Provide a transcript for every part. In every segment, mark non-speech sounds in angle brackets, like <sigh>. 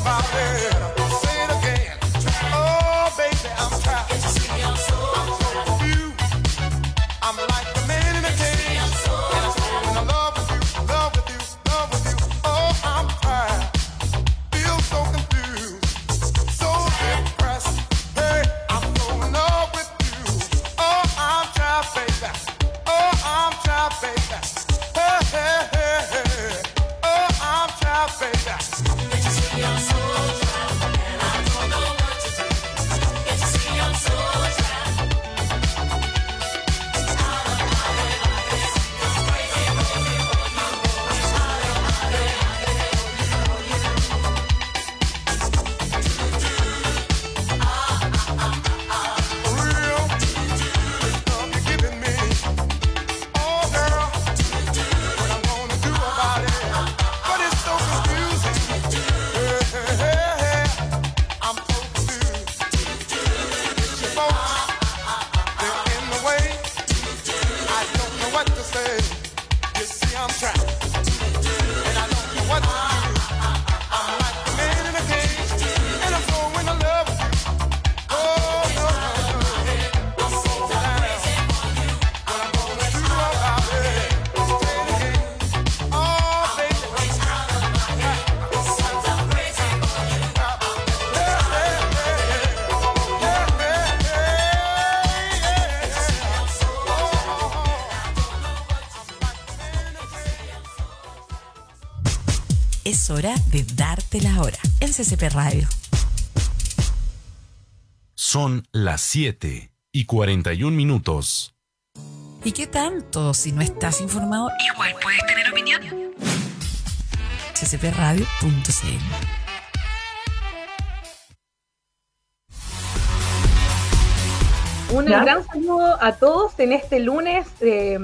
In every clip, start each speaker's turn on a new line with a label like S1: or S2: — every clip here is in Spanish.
S1: about it. Hora de darte la hora en CCP Radio.
S2: Son las 7 y 41 minutos.
S1: ¿Y qué tanto? Si no estás informado, igual puedes tener opinión. ccpradio.cl
S3: Un gran saludo a todos en este lunes eh,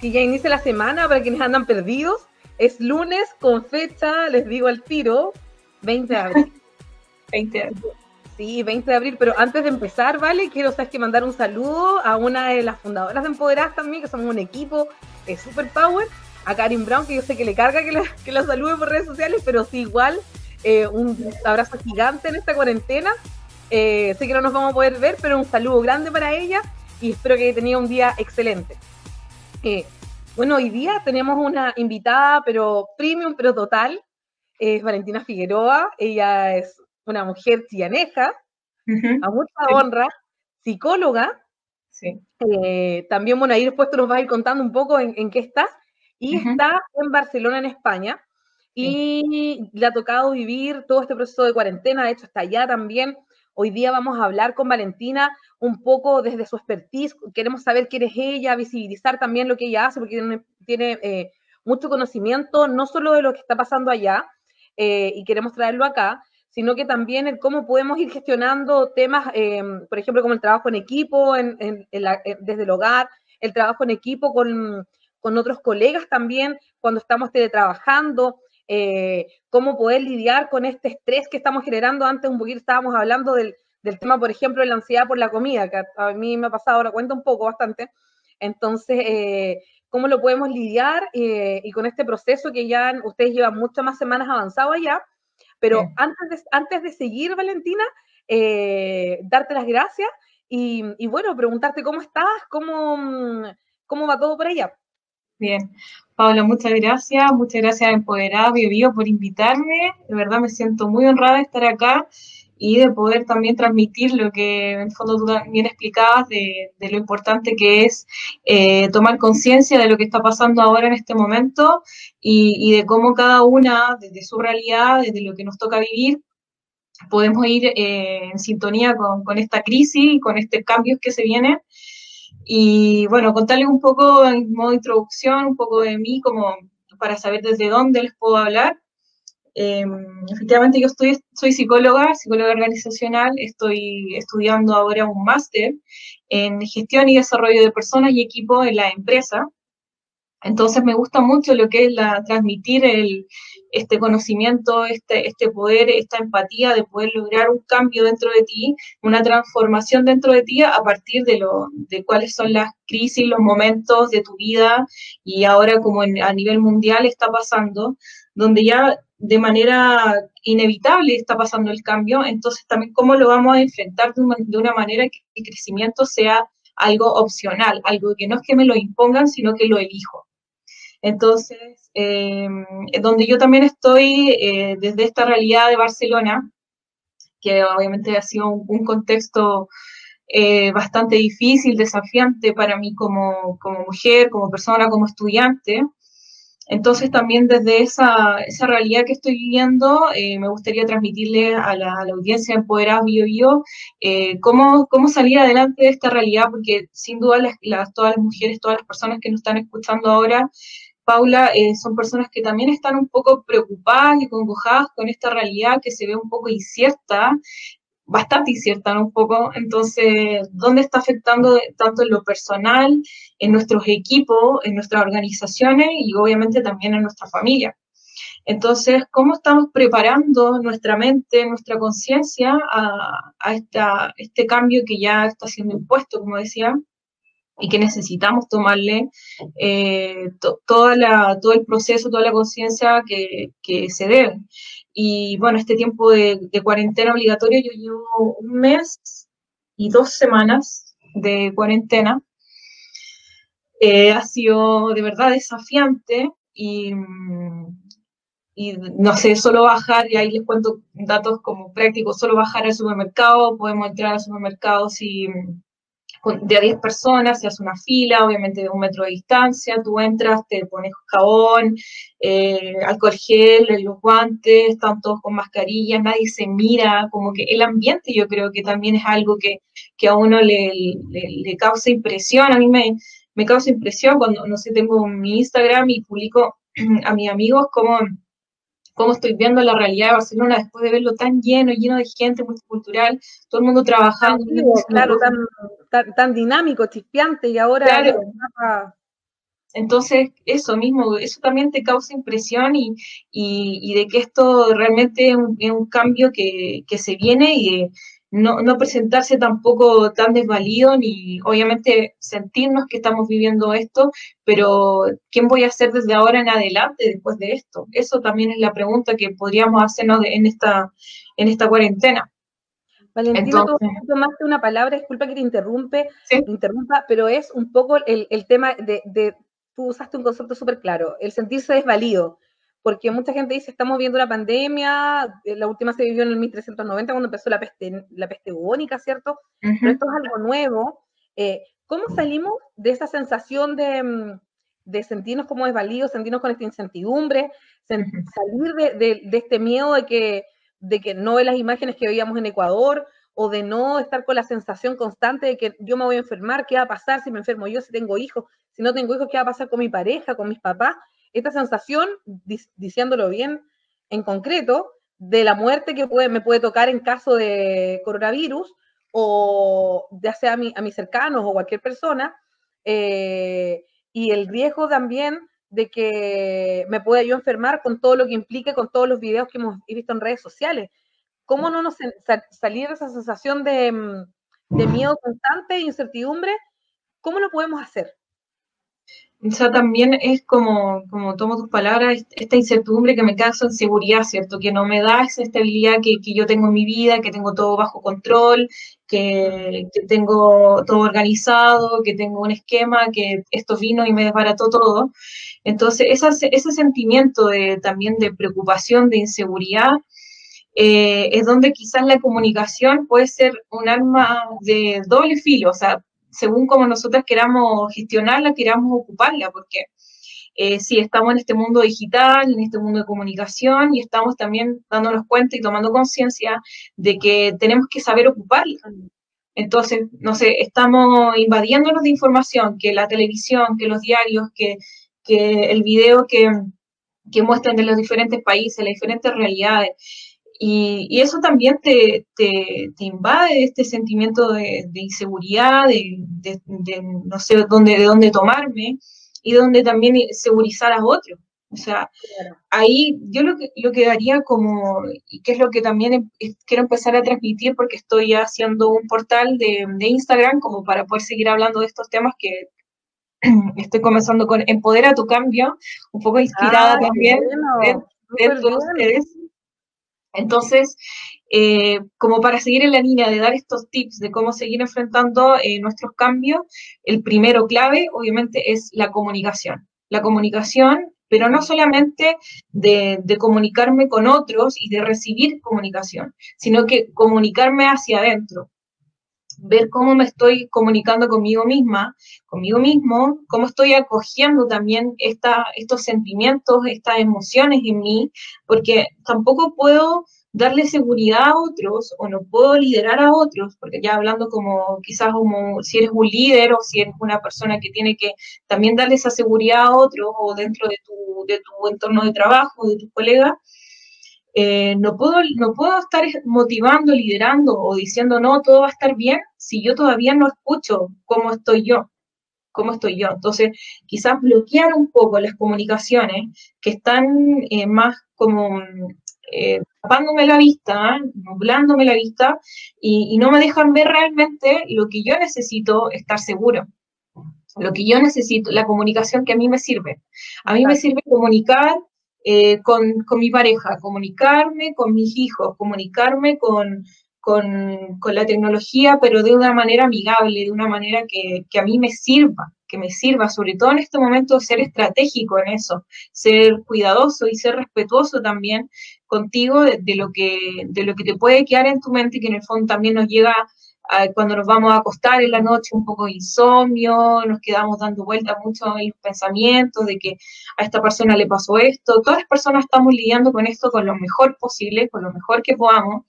S3: que ya inicia la semana para quienes andan perdidos. Es lunes con fecha, les digo al tiro, 20 de abril. <laughs>
S4: 20 de abril.
S3: Sí, 20 de abril, pero antes de empezar, ¿vale? Quiero, ¿sabes que Mandar un saludo a una de las fundadoras de Empoderadas también, que somos un equipo de Super Power, a Karin Brown, que yo sé que le carga que la, que la salude por redes sociales, pero sí, igual, eh, un abrazo gigante en esta cuarentena. Eh, sé que no nos vamos a poder ver, pero un saludo grande para ella y espero que haya tenido un día excelente. Eh, bueno, hoy día tenemos una invitada, pero premium, pero total. Es Valentina Figueroa. Ella es una mujer chianeja, a mucha honra, psicóloga.
S4: Sí.
S3: Eh, también, bueno, ahí después tú nos vas a ir contando un poco en, qué estás. Y está en Barcelona, en España. Y le ha tocado vivir todo este proceso de cuarentena. De hecho, está allá también. Hoy día vamos a hablar con Valentina un poco desde su expertise, queremos saber quién es ella, visibilizar también lo que ella hace, porque tiene, eh, mucho conocimiento, no solo de lo que está pasando allá, eh, y queremos traerlo acá, sino que también el cómo podemos ir gestionando temas, eh, por ejemplo, como el trabajo en equipo desde el hogar, el trabajo en equipo con, con otros colegas también, cuando estamos teletrabajando, eh, cómo poder lidiar con este estrés que estamos generando. Antes un poquito estábamos hablando del, tema, por ejemplo, de la ansiedad por la comida, que a, mí me ha pasado, ahora cuenta un poco bastante. Entonces, eh, ¿cómo lo podemos lidiar? Eh, y con este proceso que ya ustedes llevan muchas más semanas avanzado allá. Pero antes, de, antes de seguir, Valentina, darte las gracias y, y, bueno, preguntarte cómo estás, cómo, cómo va todo por allá.
S4: Bien, Paula, muchas gracias, muchas gracias a Empoderada Bio, por invitarme, de verdad me siento muy honrada de estar acá y de poder también transmitir lo que en el fondo tú también explicabas de, lo importante que es eh, tomar conciencia de lo que está pasando ahora en este momento y, de cómo cada una, desde su realidad, desde lo que nos toca vivir, podemos ir eh, en sintonía con, con, esta crisis y con estos cambios que se vienen y bueno, contarles un poco en modo introducción, un poco de mí, como para saber desde dónde les puedo hablar. Em, efectivamente, yo estoy, soy psicóloga, psicóloga organizacional, estoy estudiando ahora un máster en gestión y desarrollo de personas y equipo en la empresa. Entonces me gusta mucho lo que es la, transmitir el, este conocimiento, este, este poder, esta empatía de poder lograr un cambio dentro de ti, una transformación dentro de ti a partir de, lo, de cuáles son las crisis, los momentos de tu vida y ahora como a nivel mundial está pasando, donde ya de manera inevitable está pasando el cambio, entonces también cómo lo vamos a enfrentar de una, de una manera que el crecimiento sea algo opcional, algo que no es que me lo impongan, sino que lo elijo. Entonces, eh, donde yo también estoy eh, desde esta realidad de Barcelona, que obviamente ha sido un, contexto eh, bastante difícil, desafiante para mí como, como, mujer, como persona, como estudiante. Entonces también desde esa, esa realidad que estoy viviendo, me gustaría transmitirle a la, a la audiencia empoderada Bio Bio cómo, cómo salir adelante de esta realidad, porque sin duda las, todas las mujeres, todas las personas que nos están escuchando ahora, Paula, eh, son personas que también están un poco preocupadas y congojadas con esta realidad que se ve un poco incierta, bastante incierta, Un poco. Entonces, ¿dónde está afectando tanto en lo personal, en nuestros equipos, en nuestras organizaciones y obviamente también en nuestra familia? Entonces, ¿cómo estamos preparando nuestra mente, nuestra conciencia a, a este cambio que ya está siendo impuesto, como decía? Y que necesitamos tomarle eh, toda la, todo el proceso, toda la conciencia que, que, se debe. Y bueno, este tiempo de, cuarentena obligatoria, yo llevo un mes y dos semanas de cuarentena. Eh, ha sido de verdad desafiante y, y no sé, solo bajar, y ahí les cuento datos como prácticos, solo bajar al supermercado, podemos entrar al supermercado si de a 10 personas, se hace una fila, obviamente de un metro de distancia, tú entras, te pones jabón, eh, alcohol gel, los guantes, están todos con mascarillas, nadie se mira, como que el ambiente yo creo que también es algo que, a uno le, le, causa impresión, a mí me, me causa impresión cuando, no sé, tengo mi Instagram y publico <clears throat> a mis amigos como cómo estoy viendo la realidad de Barcelona después de verlo tan lleno, lleno de gente multicultural, todo el mundo trabajando.
S3: claro, tan, dinámico, chispeante y ahora...
S4: Entonces, eso mismo, eso también te causa impresión y, y, de que esto realmente es un, cambio que, que, se viene y no, no, presentarse tampoco tan desvalido ni obviamente sentirnos que estamos viviendo esto, pero ¿quién voy a ser desde ahora en adelante después de esto? Eso también es la pregunta que podríamos hacernos en, esta, en esta cuarentena.
S3: Valentina, tú tomaste una palabra, disculpa que te interrumpe, interrumpa, pero es un poco el, el tema de, de, tú usaste un concepto súper claro, el sentirse desvalido porque mucha gente dice, estamos viendo la pandemia, eh, la última se vivió en el 1390 cuando empezó la peste, la peste bubónica, ¿cierto? Pero esto es algo nuevo. Eh, ¿Cómo salimos de esa sensación de, mm, de sentirnos como desvalidos, sentirnos con esta incertidumbre, salir de, de, este miedo de que, de que no ve las imágenes que veíamos en Ecuador o de no estar con la sensación constante de que yo me voy a enfermar, qué va a pasar si me enfermo yo, si tengo hijos, si no tengo hijos, qué va a pasar con mi pareja, con mis papás esta sensación, diciéndolo bien en concreto, de la muerte que puede, me puede tocar en caso de coronavirus, o ya sea a, a mis cercanos o cualquier persona, eh, y el riesgo también de que me pueda yo enfermar con todo lo que implique, con todos los videos que hemos visto en redes sociales. ¿Cómo no nos salir de esa sensación de, mm, de miedo constante e incertidumbre? ¿Cómo lo podemos hacer?
S4: O sea, también es como, como tomo tus palabras, esta incertidumbre que me causa seguridad, ¿cierto? Que no me da esa estabilidad que, que yo tengo en mi vida, que tengo todo bajo control, que, que, tengo todo organizado, que tengo un esquema, que esto vino y me desbarató todo. Entonces, ese sentimiento de, también de preocupación, de inseguridad, eh, es donde quizás la comunicación puede ser un arma de doble filo, o sea, según como nosotras queramos gestionarla, queramos ocuparla, porque eh, sí, estamos en este mundo digital, en este mundo de comunicación y estamos también dándonos cuenta y tomando conciencia de que tenemos que saber ocuparla. Entonces, no sé, estamos invadiéndonos de información, que la televisión, que los diarios, que, que el video que, que muestran de los diferentes países, las diferentes realidades. Y, eso también te, te, invade este sentimiento de, inseguridad, de, no sé dónde, de dónde tomarme. y donde también segurizar a otros. O sea, ahí yo lo que, lo que daría como, y que es lo que también quiero empezar a transmitir porque estoy haciendo un portal de, Instagram como para poder seguir hablando de estos temas que <clears throat> estoy comenzando con Empodera tu cambio, un poco inspirada también de, ustedes. Entonces, eh, como para seguir en la línea de dar estos tips de cómo seguir enfrentando eh, nuestros cambios, el primero clave, obviamente, es la comunicación. La comunicación, pero no solamente de, de comunicarme con otros y de recibir comunicación, sino que comunicarme hacia adentro, ver cómo me estoy comunicando conmigo misma, conmigo mismo, cómo estoy acogiendo también esta, estos sentimientos, estas emociones en mí, porque tampoco puedo darle seguridad a otros o no puedo liderar a otros, porque ya hablando como quizás como si eres un líder o si eres una persona que tiene que también darle esa seguridad a otros o dentro de tu, de tu entorno de trabajo, de tus colegas, eh, no, puedo, no puedo estar motivando, liderando o diciendo, no, todo va a estar bien si yo todavía no escucho cómo estoy yo, cómo estoy yo. Entonces, quizás bloquear un poco las comunicaciones que están eh, más como eh, tapándome la vista, nublándome la vista y, no me dejan ver realmente lo que yo necesito estar seguro. Lo que yo necesito, la comunicación que a mí me sirve. A mí me sirve comunicar eh, con, con, mi pareja, comunicarme con mis hijos, comunicarme con, con, con, la tecnología, pero de una manera amigable, de una manera que, que, a mí me sirva, que me sirva, sobre todo en este momento, ser estratégico en eso, ser cuidadoso y ser respetuoso también contigo de, de, lo, que, de lo que te puede quedar en tu mente, que en el fondo también nos llega cuando nos vamos a acostar en la noche un poco de insomnio, nos quedamos dando vueltas mucho en los pensamientos de que a esta persona le pasó esto. Todas las personas estamos lidiando con esto con lo mejor posible, con lo mejor que podamos,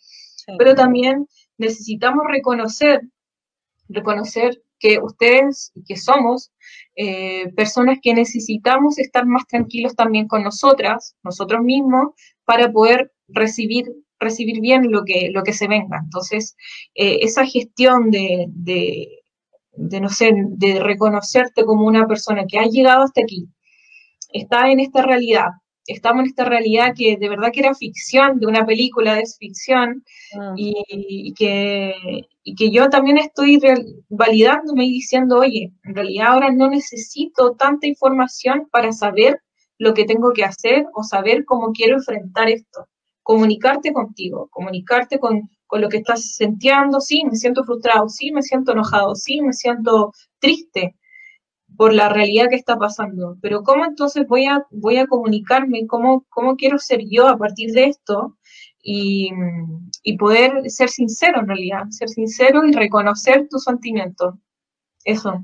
S4: pero también necesitamos reconocer, reconocer que ustedes, que somos eh, personas que necesitamos estar más tranquilos también con nosotras, nosotros mismos, para poder recibir recibir bien lo que, lo que se venga. Entonces, eh, esa gestión de, de, no sé, de reconocerte como una persona que ha llegado hasta aquí, está en esta realidad, estamos en esta realidad que de verdad que era ficción, de una película de ficción, ah. y, que, y, que, yo también estoy validándome y diciendo, oye, en realidad ahora no necesito tanta información para saber lo que tengo que hacer o saber cómo quiero enfrentar esto comunicarte contigo, comunicarte con, lo que estás sintiendo, sí, me siento frustrado, sí, me siento enojado, sí, me siento triste por la realidad que está pasando, pero ¿cómo entonces voy a, voy a comunicarme? ¿Cómo, ¿Cómo quiero ser yo a partir de esto? Y, poder ser sincero en realidad, ser sincero y reconocer tus sentimientos. Eso.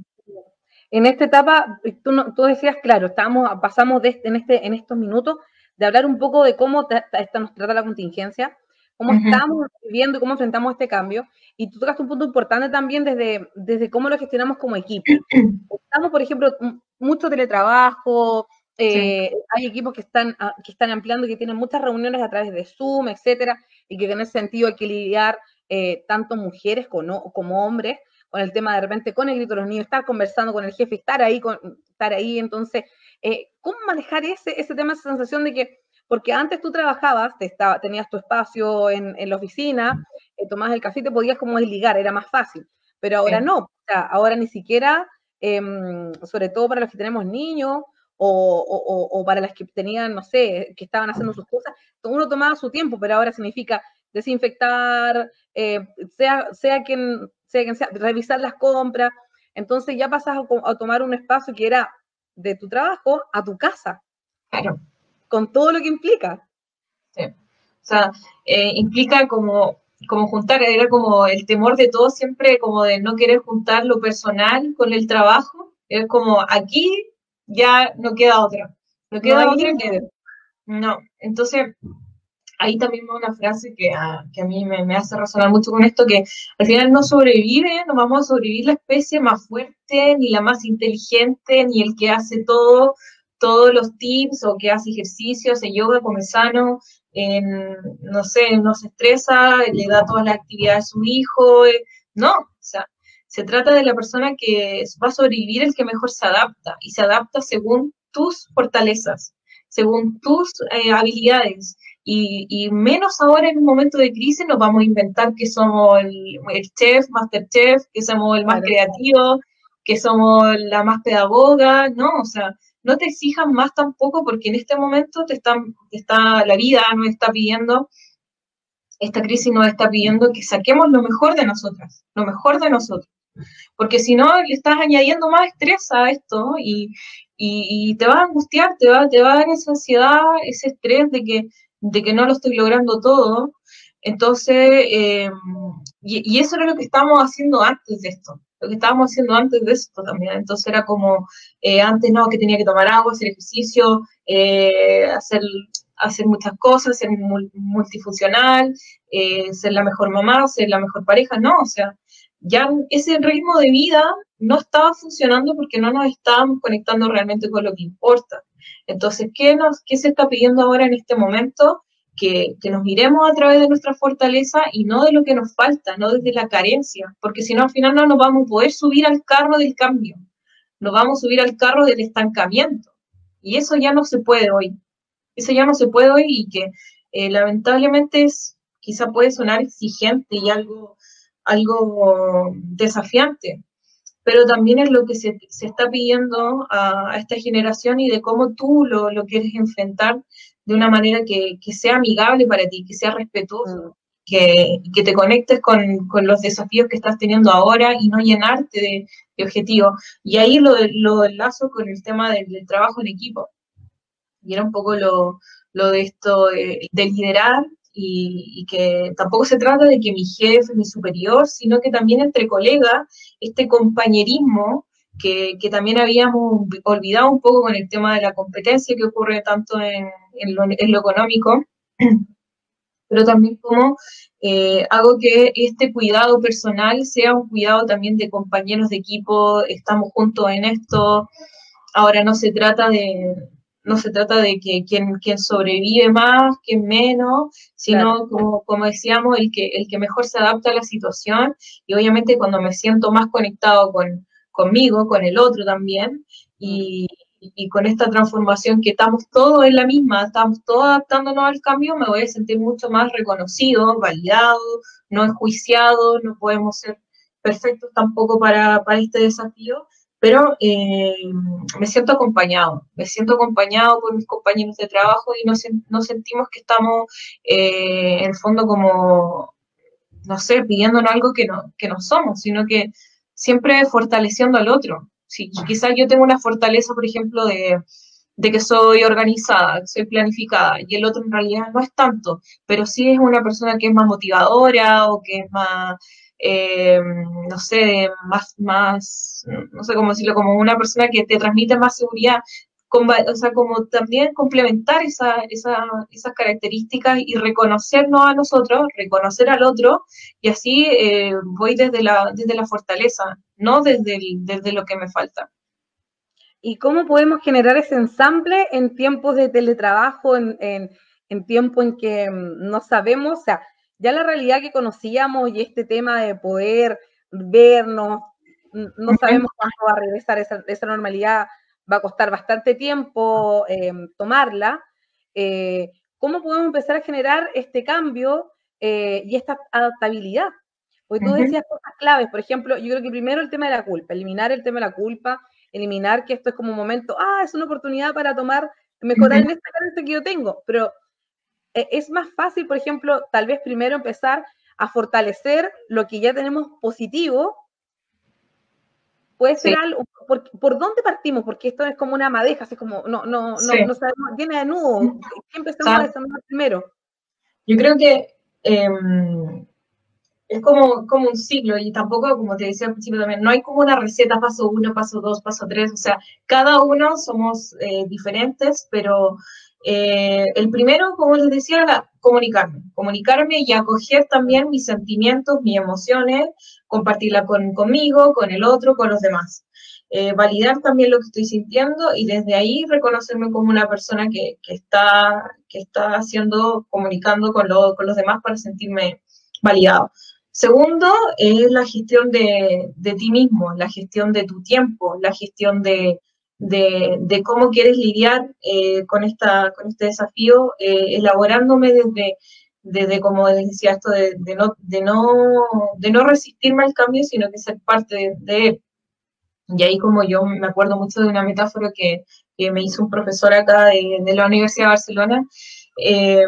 S3: En esta etapa, tú, tú decías, claro, estamos, pasamos de, en, este, en estos minutos de hablar un poco de cómo esta nos trata la contingencia, cómo estamos viviendo y cómo enfrentamos este cambio. Y tú tocaste un punto importante también desde, desde cómo lo gestionamos como equipo. <clears throat> Estamos, por ejemplo, mucho teletrabajo, eh, hay equipos que están, ah, que están ampliando, que tienen muchas reuniones a través de Zoom, etcétera, y que en ese sentido hay que lidiar eh, tanto mujeres como, como hombres con el tema de repente con el grito de los niños, estar conversando con el jefe, estar ahí, con, estar ahí, entonces eh, ¿Cómo manejar ese, ese tema, esa sensación de que, porque antes tú trabajabas, te estaba, tenías tu espacio en, en la oficina, eh, tomabas el café y te podías como desligar, era más fácil, pero ahora no, o sea, ahora ni siquiera, em, sobre todo para los que tenemos niños, o, o, o, para las que tenían, no sé, que estaban haciendo sus cosas, uno tomaba su tiempo, pero ahora significa desinfectar, eh, sea, sea, quien, sea quien sea, revisar las compras. Entonces ya pasas a, a, tomar un espacio que era de tu trabajo a tu casa.
S4: Claro.
S3: Con todo lo que implica.
S4: Sí. O sea, eh, implica como, como juntar, era como el temor de todo siempre, como de no querer juntar lo personal con el trabajo. Es como aquí ya no queda otra. No queda otra que. No. Entonces, ahí también va una frase que a, que a mí me, me, hace razonar mucho con esto, que al final no sobrevive, no vamos a sobrevivir la especie más fuerte, ni la más inteligente, ni el que hace todo, todos los tips o que hace ejercicios, hace yoga, come sano, no sé, no se estresa, le da todas las actividades a su hijo, eh, no, o sea, Se trata de la persona que va a sobrevivir el que mejor se adapta y se adapta según tus fortalezas, según tus eh, habilidades. Y, menos ahora en un momento de crisis nos vamos a inventar que somos el, chef, master chef, que somos el más creativo, que somos la más pedagoga, ¿no? O sea, no te exijas más tampoco porque en este momento te, están, está, la vida nos está pidiendo, esta crisis nos está pidiendo que saquemos lo mejor de nosotras, lo mejor de nosotros. Porque si no, le estás añadiendo más estrés a esto y, te va a angustiar, te va, te va a dar esa ansiedad, ese estrés de que, de que no lo estoy logrando todo. Entonces, y, y, eso era lo que estábamos haciendo antes de esto lo que estábamos haciendo antes de esto también. Entonces era como, eh, antes no, que tenía que tomar agua, hacer ejercicio, eh, hacer, hacer muchas cosas, ser multifuncional, eh, ser la mejor mamá, ser la mejor pareja, no, o sea, ya ese ritmo de vida no estaba funcionando porque no nos estábamos conectando realmente con lo que importa. Entonces, ¿qué, nos, qué se está pidiendo ahora en este momento? que, nos miremos a través de nuestra fortaleza y no de lo que nos falta, no desde la carencia, porque si no, al final no nos vamos a poder subir al carro del cambio, nos vamos a subir al carro del estancamiento. Y eso ya no se puede hoy. Eso ya no se puede hoy y que eh, lamentablemente es, quizá puede sonar exigente y algo, algo desafiante, pero también es lo que se, está pidiendo a, esta generación y de cómo tú lo, lo quieres enfrentar de una manera que, sea amigable para ti, que sea respetuoso, mm. que, que, te conectes con, los desafíos que estás teniendo ahora y no llenarte de, objetivos. Y ahí lo, lo enlazo con el tema del, trabajo en equipo. Y era un poco lo, de esto de, liderar y, y, que tampoco se trata de que mi jefe, mi superior, sino que también entre colegas, este compañerismo que, también habíamos olvidado un poco con el tema de la competencia que ocurre tanto en, lo, económico, <clears throat> pero también como eh, hago que este cuidado personal sea un cuidado también de compañeros de equipo, estamos juntos en esto, ahora no se trata de, no se trata de que quien, quien sobrevive más, quien menos, sino como, como, decíamos, el que, el que mejor se adapta a la situación. Y obviamente cuando me siento más conectado con, conmigo, con el otro también, y, con esta transformación que estamos todos en la misma, estamos todos adaptándonos al cambio, me voy a sentir mucho más reconocido, validado, no enjuiciado, no podemos ser perfectos tampoco para, este desafío, pero eh, me siento acompañado, me siento acompañado por mis compañeros de trabajo y no, no sentimos que estamos eh, en el fondo como, no sé, pidiéndonos algo que no, que no somos, sino que siempre fortaleciendo al otro. Si quizás yo tengo una fortaleza, por ejemplo, de, que soy organizada, soy planificada, y el otro en realidad no es tanto, pero sí es una persona que es más motivadora o que es más, eh, no sé, más, más, no sé cómo decirlo, como una persona que te transmite más seguridad, o sea, como también complementar esa, esas características y reconocernos a nosotros, reconocer al otro, y así eh, voy desde la, desde la fortaleza, no desde, desde lo que me falta.
S3: ¿Y cómo podemos generar ese ensamble en tiempos de teletrabajo, en, en, tiempo en que mm, no sabemos, o sea, ya la realidad que conocíamos y este tema de poder vernos, no sabemos cuándo va a regresar esa, esa normalidad va a costar bastante tiempo em, tomarla. Eh, ¿Cómo podemos empezar a generar este cambio eh, y esta adaptabilidad? Porque tú decías cosas claves, por ejemplo, yo creo que primero el tema de la culpa, eliminar el tema de la culpa, eliminar que esto es como un momento, ah, es una oportunidad para tomar, mejorar en esta que yo tengo, pero eh, es más fácil, por ejemplo, tal vez primero empezar a fortalecer lo que ya tenemos positivo. Puede ser algo, por, dónde partimos? Porque esto es como una madeja, es como, no, no, no, no sabemos, llena de nudos, ¿qué empezamos a desarmar primero?
S4: Yo creo que em, es como, como un ciclo y tampoco, como te decía al principio también, no hay como una receta paso uno, paso dos, paso tres, o sea, cada uno somos eh, diferentes, pero eh, el primero, como les decía, era comunicarme, comunicarme y acoger también mis sentimientos, mis emociones, compartirla con, conmigo, con el otro, con los demás. Eh, validar también lo que estoy sintiendo y desde ahí reconocerme como una persona que, está, que está haciendo, comunicando con, con los demás para sentirme validado. Segundo, es la gestión de, ti mismo, la gestión de tu tiempo, la gestión de, cómo quieres lidiar eh, con, esta, con este desafío, eh, elaborándome desde, desde, como les decía, esto de, no, de, no, de no resistirme al cambio, sino que ser parte de, él. Y ahí como yo me acuerdo mucho de una metáfora que, me hizo un profesor acá de, la Universidad de Barcelona, eh,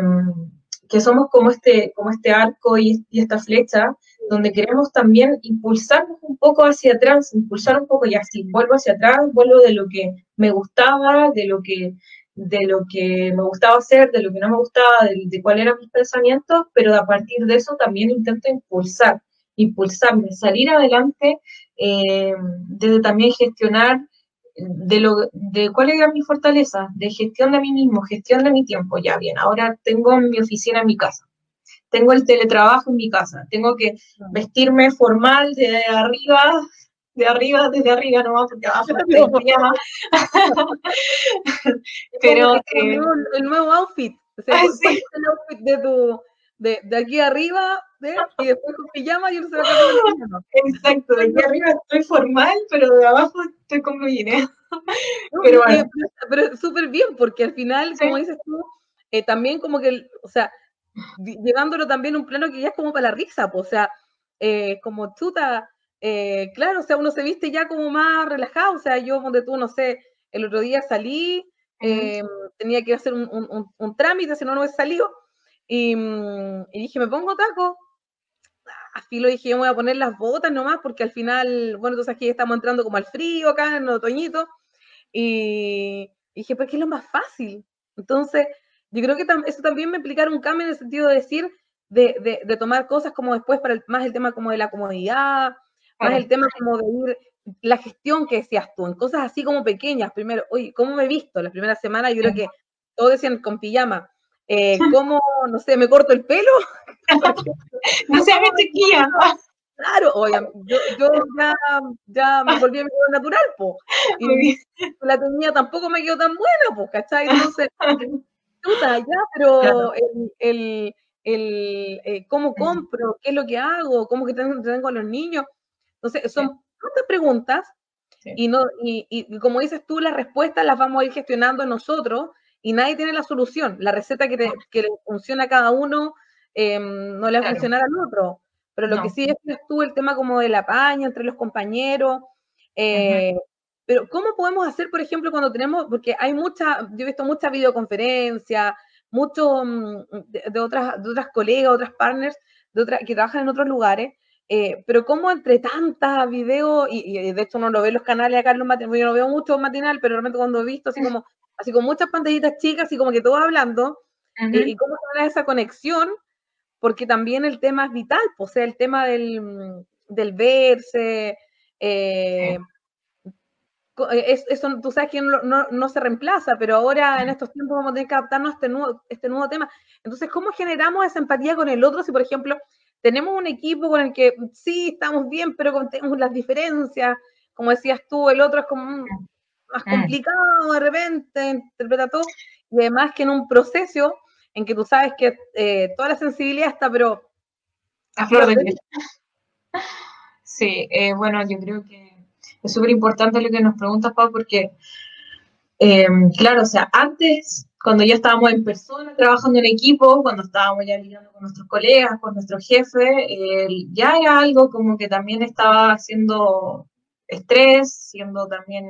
S4: que somos como este, como este arco y, esta flecha, donde queremos también impulsarnos un poco hacia atrás, impulsar un poco y así, vuelvo hacia atrás, vuelvo de lo que me gustaba, de lo que, de lo que me gustaba hacer, de lo que no me gustaba, de, cuáles eran mis pensamientos, pero a partir de eso también intento impulsar, impulsarme, salir adelante, eh, desde también gestionar de, lo, de cuál era mi fortaleza, de gestión de mí mismo, gestión de mi tiempo, ya bien, ahora tengo mi oficina en mi casa, tengo el teletrabajo en mi casa, tengo que vestirme formal de arriba, de arriba, desde arriba nomás, porque abajo no.
S3: Pero... <laughs> El, el, nuevo outfit, o sea, <laughs> ah, sí. <laughs> el outfit de tu de, de aquí arriba, y después con pijama y uno se va a pijama.
S4: Exacto, de aquí arriba estoy formal, pero de abajo estoy con mi pero
S3: bueno. Pero, súper bien, porque al final, como dices tú, eh, también como que, o sea, llevándolo también a un plano que ya es como para la risa, pues, o sea, eh, como chuta, eh, claro, o sea, uno se viste ya como más relajado, o sea, yo donde tú, no sé, el otro día salí, tenía que hacer un, un, un, trámite, si no, no he salido, Mm, y, dije, me pongo taco. Así lo dije, yo me voy a poner las botas nomás, porque al final, bueno, entonces aquí estamos entrando como al frío acá en el otoñito. Y, dije, pues que es lo más fácil. Entonces, yo creo que eso también me implica un cambio en el sentido de decir, de, de, tomar cosas como después para el, más el tema como de la comodidad, más el tema como de ir, la gestión que decías tú, en cosas así como pequeñas. Primero, oye, ¿cómo me he visto? La primera semana yo creo que todos decían con pijama, eh, <laughs> ¿Cómo, no sé, me corto el pelo? <laughs>
S4: no <laughs> seas chiquilla.
S3: Claro, yo, yo ya, ya, me volví a mi color natural, po. Y la tenía tampoco me quedó tan buena, pues, ¿cachai? Entonces, ya, pero el, el, el eh, cómo compro, qué es lo que hago, cómo que tengo, tengo a los niños. Entonces, son muchas preguntas y, no, y, y, como dices tú, las respuestas las vamos a ir gestionando nosotros y nadie tiene la solución. La receta que, le funciona a cada uno em, no le va a funcionar al otro. Pero lo que sí es que tú el tema como de la paña entre los compañeros. Eh, pero ¿cómo podemos hacer, por ejemplo, cuando tenemos, porque hay mucha, yo he visto muchas videoconferencias, muchos mm, de, otras, de otras colegas, otras partners de que trabajan en otros lugares, eh, pero cómo entre tantas videos, y, de hecho uno lo ve en los canales acá en los matinales, yo no veo mucho matinal, pero realmente cuando he visto así como así con muchas pantallitas chicas y como que todo hablando, eh, y cómo esa conexión, porque también el tema es vital, pues, o sea, el tema del, mm, del verse, eh, eh, eso tú sabes que no, no, se reemplaza, pero ahora en estos tiempos vamos a tener que adaptarnos a este nuevo, este nuevo tema. Entonces, ¿cómo generamos esa empatía con el otro si, por ejemplo, tenemos un equipo con el que sí estamos bien, pero tenemos las diferencias? Como decías tú, el otro es como, más mm. complicado de repente, interpreta todo, y además que en un proceso en que tú sabes que eh, toda la sensibilidad está, pero...
S4: A flor de <laughs> Sí, eh, bueno, yo creo que es súper importante lo que nos preguntas, Pau, porque, eh, claro, o sea, antes, cuando ya estábamos en persona trabajando en equipo, cuando estábamos ya lidiando con nuestros colegas, con nuestro jefe, ya era algo como que también estaba haciendo estrés, siendo también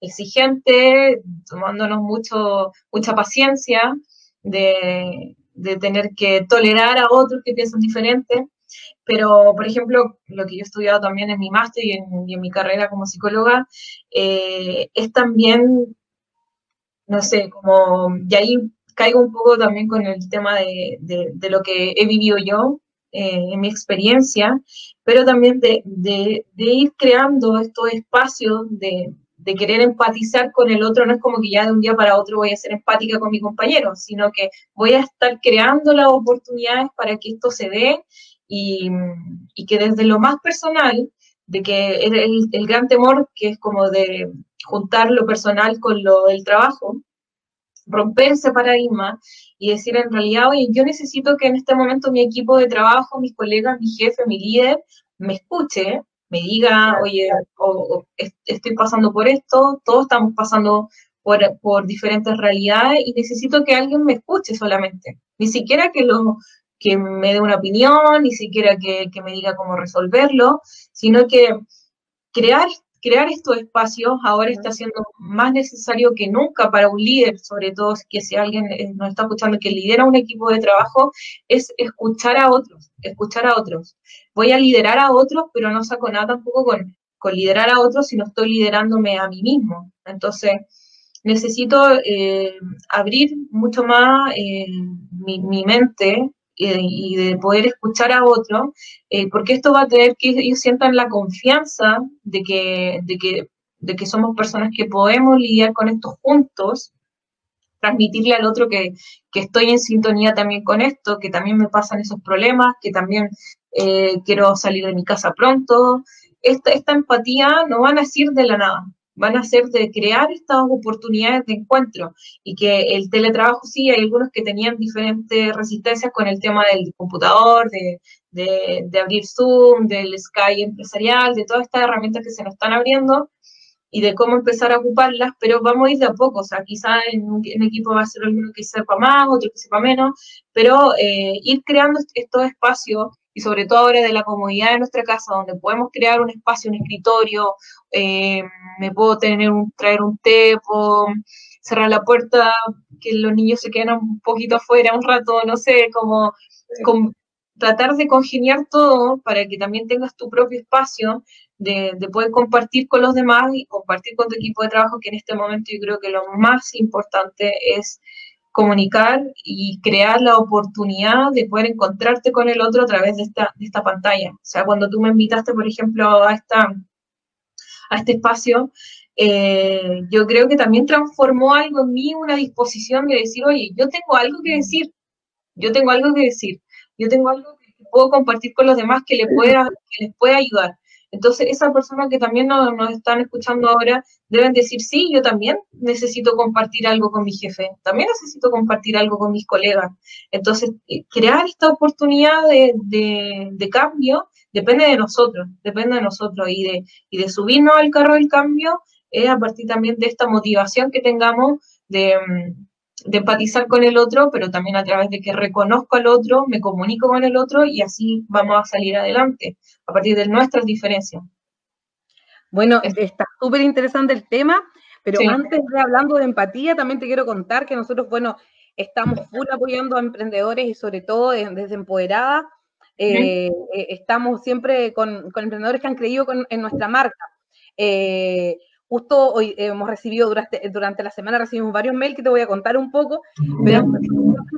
S4: exigente, tomándonos mucho, mucha paciencia de, tener que tolerar a otros que piensan diferente. Pero, por ejemplo, lo que yo he estudiado también en mi máster y en, mi carrera como psicóloga, eh, es también, no sé, como, y ahí caigo un poco también con el tema de, de lo que he vivido yo, eh, en mi experiencia, pero también de, ir creando estos espacios de, querer empatizar con el otro, no es como que ya de un día para otro voy a ser empática con mi compañero, sino que voy a estar creando las oportunidades para que esto se dé y, que desde lo más personal, de que el, el, gran temor que es como de juntar lo personal con lo del trabajo, romper ese paradigma y decir en realidad, oye, yo necesito que en este momento mi equipo de trabajo, mis colegas, mi jefe, mi líder, me escuche, me diga, oye, estoy pasando por esto, todos estamos pasando por, por, diferentes realidades y necesito que alguien me escuche solamente. Ni siquiera que, lo, que me dé una opinión, ni siquiera que, que me diga cómo resolverlo, sino que crear crear estos espacios ahora está siendo más necesario que nunca para un líder, sobre todo que si alguien eh, nos está escuchando que lidera un equipo de trabajo, es escuchar a otros, escuchar a otros. Voy a liderar a otros, pero no saco nada tampoco con, con liderar a otros si no estoy liderándome a mí mismo. Entonces, necesito eh, abrir mucho más eh, mi, mi, mente y de, poder escuchar a otro, eh, porque esto va a tener que ellos sientan la confianza de que, de, que, de que somos personas que podemos lidiar con esto juntos, transmitirle al otro que, que, estoy en sintonía también con esto, que también me pasan esos problemas, que también eh, quiero salir de mi casa pronto. Esta, esta empatía no va a nacer de la nada, van a ser de crear estas oportunidades de encuentro. Y que el teletrabajo sí, hay algunos que tenían diferentes resistencias con el tema del computador, de, de, abrir Zoom, del Sky empresarial, de todas estas herramientas que se nos están abriendo y de cómo empezar a ocuparlas, pero vamos a ir de a poco, o sea, quizá en un, equipo va a ser alguno que sepa más, otro que sepa menos, pero eh, ir creando estos espacios y sobre todo ahora de la comodidad de nuestra casa, donde podemos crear un espacio, un escritorio, eh, me puedo tener un, traer un té, puedo cerrar la puerta, que los niños se queden un poquito afuera un rato, no sé, como, tratar de congeniar todo para que también tengas tu propio espacio de, de, poder compartir con los demás y compartir con tu equipo de trabajo, que en este momento yo creo que lo más importante es comunicar y crear la oportunidad de poder encontrarte con el otro a través de esta, de esta pantalla. O sea, cuando tú me invitaste, por ejemplo, a, esta, a este espacio, eh, yo creo que también transformó algo en mí, una disposición de decir, oye, yo tengo algo que decir, yo tengo algo que decir, yo tengo algo que puedo compartir con los demás que, pueda, que les pueda ayudar. Entonces, esas personas que también nos, están escuchando ahora deben decir, sí, yo también necesito compartir algo con mi jefe, también necesito compartir algo con mis colegas. Entonces, eh, crear esta oportunidad de, cambio depende de nosotros, depende de nosotros y de, y de subirnos al carro del cambio es a partir también de esta motivación que tengamos de, mm, de empatizar con el otro, pero también a través de que reconozco al otro, me comunico con el otro y así vamos a salir adelante, a partir de nuestras diferencias.
S3: Bueno, está súper interesante el tema, pero antes de hablando de empatía, también te quiero contar que nosotros, bueno, estamos full apoyando a emprendedores y sobre todo desde Empoderada, eh, eh, estamos siempre con, con, emprendedores que han creído en nuestra marca. Eh, Justo hoy hemos recibido durante, durante la semana, recibimos varios mails que te voy a contar un poco, pero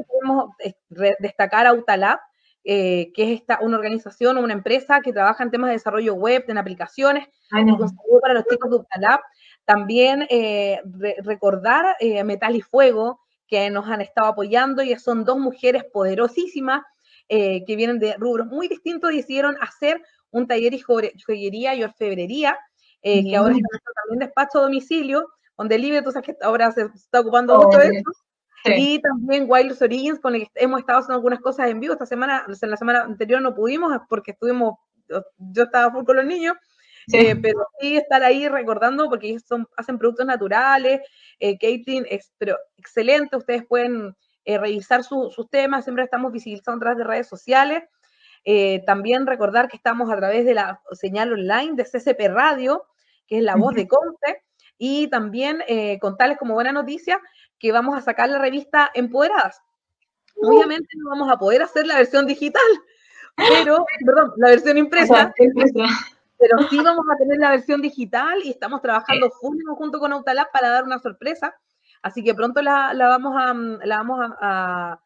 S3: podemos eh, destacar a Utalab, eh, que es esta, una organización o una empresa que trabaja en temas de desarrollo web, en aplicaciones, para los chicos de Utalab. También eh, recordar Metal y Fuego, que nos han estado apoyando y son dos mujeres poderosísimas que vienen de rubros muy distintos y decidieron hacer un taller y joyería y orfebrería eh, que ahora está también despacho a domicilio, donde Libre, tú sabes que ahora se está ocupando mucho de eso. Y también Wild Origins, con el que hemos estado haciendo algunas cosas en vivo. Esta semana, en la semana anterior no pudimos porque estuvimos, yo estaba full con los niños, eh, pero sí estar ahí recordando porque ellos son, hacen productos naturales. Eh, Caitlin es pero excelente, ustedes pueden eh, revisar sus temas, siempre estamos visibilizando a través de redes sociales. también recordar que estamos a través de la señal online de CCP Radio, que es la voz de Conte, y también eh, contarles como buena noticia que vamos a sacar la revista Empoderadas. Uh. Obviamente no vamos a poder hacer la versión digital, pero, perdón, la versión impresa, pero sí vamos a tener la versión digital y estamos trabajando junto con Autalab para dar una sorpresa. Así que pronto la, vamos, a, la vamos a,